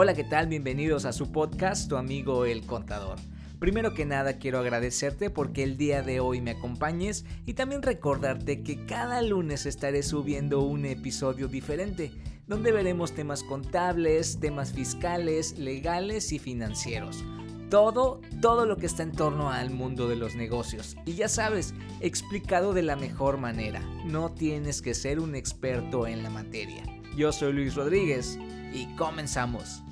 Hola, ¿qué tal? Bienvenidos a su podcast, tu amigo el contador. Primero que nada quiero agradecerte porque el día de hoy me acompañes y también recordarte que cada lunes estaré subiendo un episodio diferente donde veremos temas contables, temas fiscales, legales y financieros. Todo, todo lo que está en torno al mundo de los negocios. Y ya sabes, explicado de la mejor manera. No tienes que ser un experto en la materia. Yo soy Luis Rodríguez y comenzamos.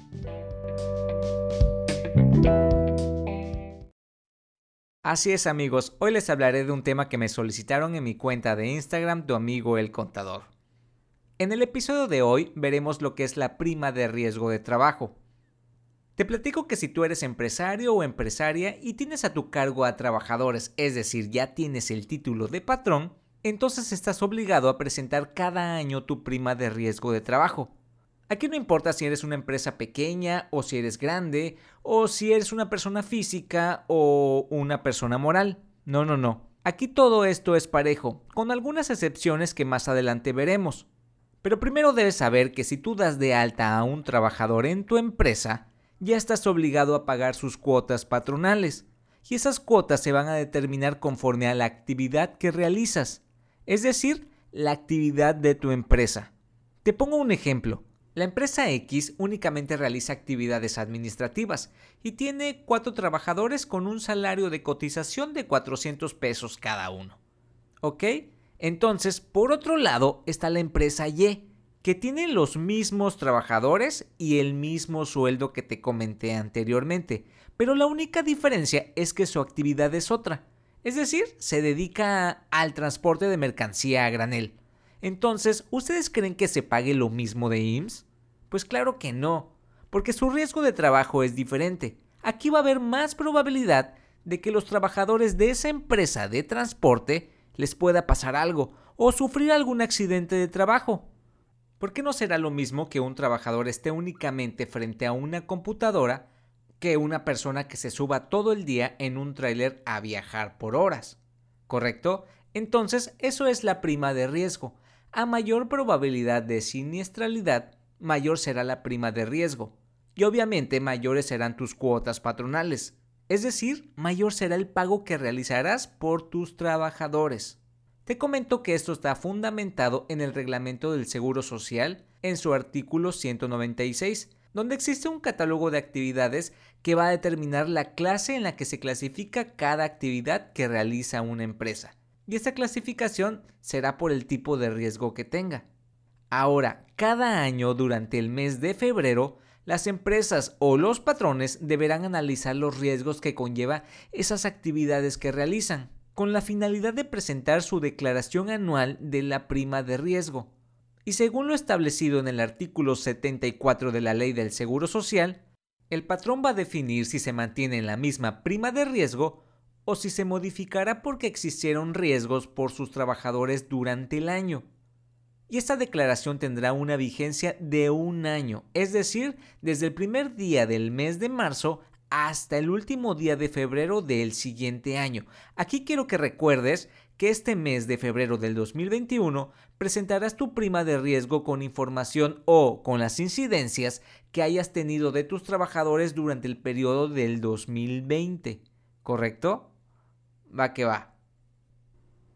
Así es amigos, hoy les hablaré de un tema que me solicitaron en mi cuenta de Instagram tu amigo el contador. En el episodio de hoy veremos lo que es la prima de riesgo de trabajo. Te platico que si tú eres empresario o empresaria y tienes a tu cargo a trabajadores, es decir, ya tienes el título de patrón, entonces estás obligado a presentar cada año tu prima de riesgo de trabajo. Aquí no importa si eres una empresa pequeña o si eres grande o si eres una persona física o una persona moral. No, no, no. Aquí todo esto es parejo, con algunas excepciones que más adelante veremos. Pero primero debes saber que si tú das de alta a un trabajador en tu empresa, ya estás obligado a pagar sus cuotas patronales, y esas cuotas se van a determinar conforme a la actividad que realizas, es decir, la actividad de tu empresa. Te pongo un ejemplo. La empresa X únicamente realiza actividades administrativas y tiene cuatro trabajadores con un salario de cotización de 400 pesos cada uno. ¿Ok? Entonces, por otro lado está la empresa Y, que tiene los mismos trabajadores y el mismo sueldo que te comenté anteriormente, pero la única diferencia es que su actividad es otra, es decir, se dedica al transporte de mercancía a granel. Entonces, ¿ustedes creen que se pague lo mismo de IMSS? Pues claro que no, porque su riesgo de trabajo es diferente. Aquí va a haber más probabilidad de que los trabajadores de esa empresa de transporte les pueda pasar algo o sufrir algún accidente de trabajo. ¿Por qué no será lo mismo que un trabajador esté únicamente frente a una computadora que una persona que se suba todo el día en un tráiler a viajar por horas? ¿Correcto? Entonces, eso es la prima de riesgo. A mayor probabilidad de siniestralidad, mayor será la prima de riesgo. Y obviamente mayores serán tus cuotas patronales. Es decir, mayor será el pago que realizarás por tus trabajadores. Te comento que esto está fundamentado en el reglamento del Seguro Social en su artículo 196, donde existe un catálogo de actividades que va a determinar la clase en la que se clasifica cada actividad que realiza una empresa. Y esta clasificación será por el tipo de riesgo que tenga. Ahora, cada año durante el mes de febrero, las empresas o los patrones deberán analizar los riesgos que conlleva esas actividades que realizan con la finalidad de presentar su declaración anual de la prima de riesgo. Y según lo establecido en el artículo 74 de la Ley del Seguro Social, el patrón va a definir si se mantiene en la misma prima de riesgo o si se modificará porque existieron riesgos por sus trabajadores durante el año. Y esta declaración tendrá una vigencia de un año, es decir, desde el primer día del mes de marzo hasta el último día de febrero del siguiente año. Aquí quiero que recuerdes que este mes de febrero del 2021 presentarás tu prima de riesgo con información o con las incidencias que hayas tenido de tus trabajadores durante el periodo del 2020. ¿Correcto? Va que va.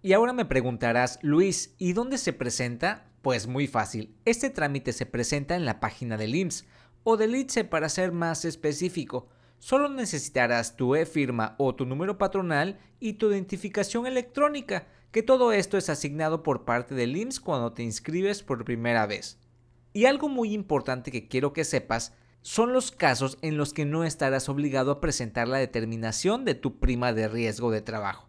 Y ahora me preguntarás, Luis, ¿y dónde se presenta? Pues muy fácil. Este trámite se presenta en la página del IMSS o del ITSE para ser más específico solo necesitarás tu e-firma o tu número patronal y tu identificación electrónica, que todo esto es asignado por parte del IMSS cuando te inscribes por primera vez. Y algo muy importante que quiero que sepas son los casos en los que no estarás obligado a presentar la determinación de tu prima de riesgo de trabajo.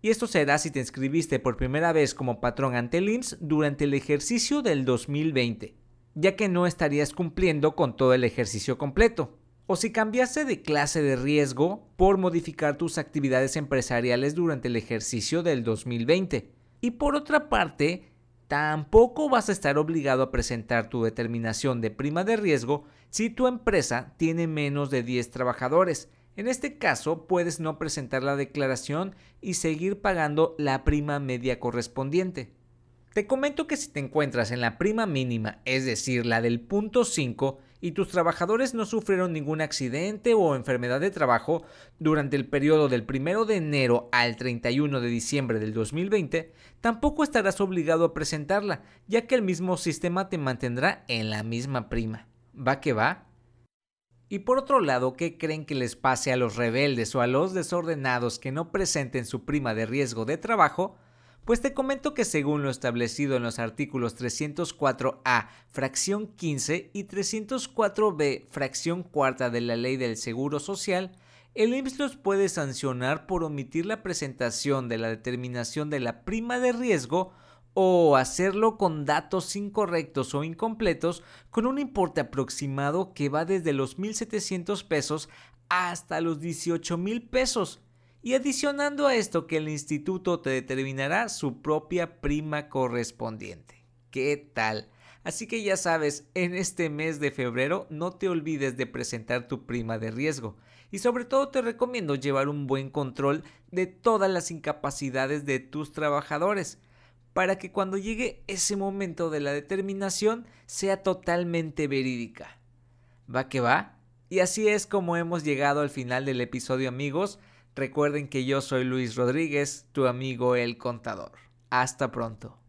Y esto será si te inscribiste por primera vez como patrón ante el durante el ejercicio del 2020, ya que no estarías cumpliendo con todo el ejercicio completo o si cambiaste de clase de riesgo por modificar tus actividades empresariales durante el ejercicio del 2020. Y por otra parte, tampoco vas a estar obligado a presentar tu determinación de prima de riesgo si tu empresa tiene menos de 10 trabajadores. En este caso, puedes no presentar la declaración y seguir pagando la prima media correspondiente. Te comento que si te encuentras en la prima mínima, es decir, la del punto 5, y tus trabajadores no sufrieron ningún accidente o enfermedad de trabajo durante el periodo del 1 de enero al 31 de diciembre del 2020, tampoco estarás obligado a presentarla, ya que el mismo sistema te mantendrá en la misma prima. ¿Va que va? Y por otro lado, ¿qué creen que les pase a los rebeldes o a los desordenados que no presenten su prima de riesgo de trabajo? Pues te comento que según lo establecido en los artículos 304A, fracción 15 y 304B, fracción cuarta de la Ley del Seguro Social, el IMSS puede sancionar por omitir la presentación de la determinación de la prima de riesgo o hacerlo con datos incorrectos o incompletos con un importe aproximado que va desde los 1.700 pesos hasta los 18.000 pesos. Y adicionando a esto que el instituto te determinará su propia prima correspondiente. ¿Qué tal? Así que ya sabes, en este mes de febrero no te olvides de presentar tu prima de riesgo. Y sobre todo te recomiendo llevar un buen control de todas las incapacidades de tus trabajadores para que cuando llegue ese momento de la determinación sea totalmente verídica. ¿Va que va? Y así es como hemos llegado al final del episodio amigos. Recuerden que yo soy Luis Rodríguez, tu amigo el contador. Hasta pronto.